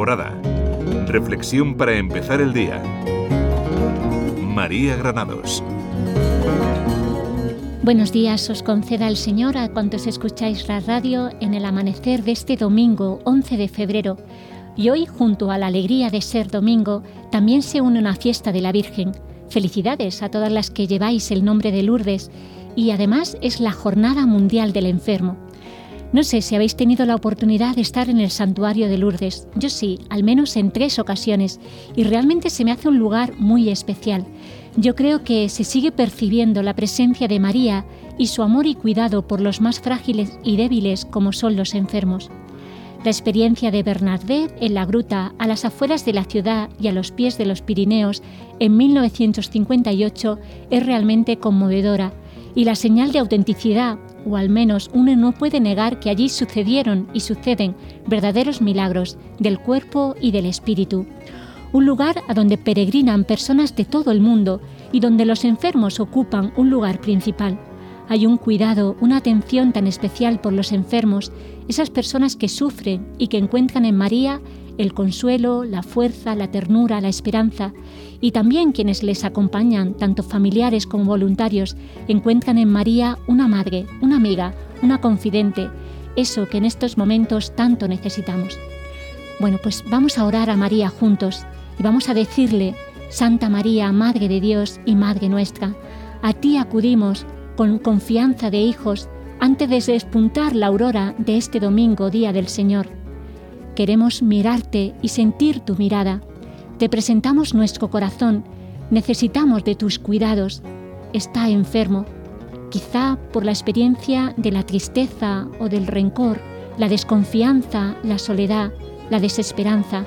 Alborada. Reflexión para empezar el día. María Granados. Buenos días, os conceda el Señor a cuantos escucháis la radio en el amanecer de este domingo 11 de febrero. Y hoy, junto a la alegría de ser domingo, también se une una fiesta de la Virgen. Felicidades a todas las que lleváis el nombre de Lourdes y además es la Jornada Mundial del Enfermo. No sé si habéis tenido la oportunidad de estar en el santuario de Lourdes. Yo sí, al menos en tres ocasiones, y realmente se me hace un lugar muy especial. Yo creo que se sigue percibiendo la presencia de María y su amor y cuidado por los más frágiles y débiles como son los enfermos. La experiencia de Bernadette en la gruta a las afueras de la ciudad y a los pies de los Pirineos en 1958 es realmente conmovedora y la señal de autenticidad o al menos uno no puede negar que allí sucedieron y suceden verdaderos milagros del cuerpo y del espíritu. Un lugar a donde peregrinan personas de todo el mundo y donde los enfermos ocupan un lugar principal. Hay un cuidado, una atención tan especial por los enfermos, esas personas que sufren y que encuentran en María el consuelo, la fuerza, la ternura, la esperanza, y también quienes les acompañan, tanto familiares como voluntarios, encuentran en María una madre, una amiga, una confidente, eso que en estos momentos tanto necesitamos. Bueno, pues vamos a orar a María juntos y vamos a decirle, Santa María, Madre de Dios y Madre nuestra, a ti acudimos con confianza de hijos antes de despuntar la aurora de este domingo, día del Señor Queremos mirarte y sentir tu mirada. Te presentamos nuestro corazón. Necesitamos de tus cuidados. Está enfermo, quizá por la experiencia de la tristeza o del rencor, la desconfianza, la soledad, la desesperanza.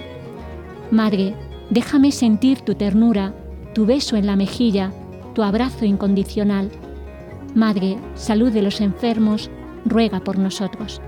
Madre, déjame sentir tu ternura, tu beso en la mejilla, tu abrazo incondicional. Madre, salud de los enfermos, ruega por nosotros.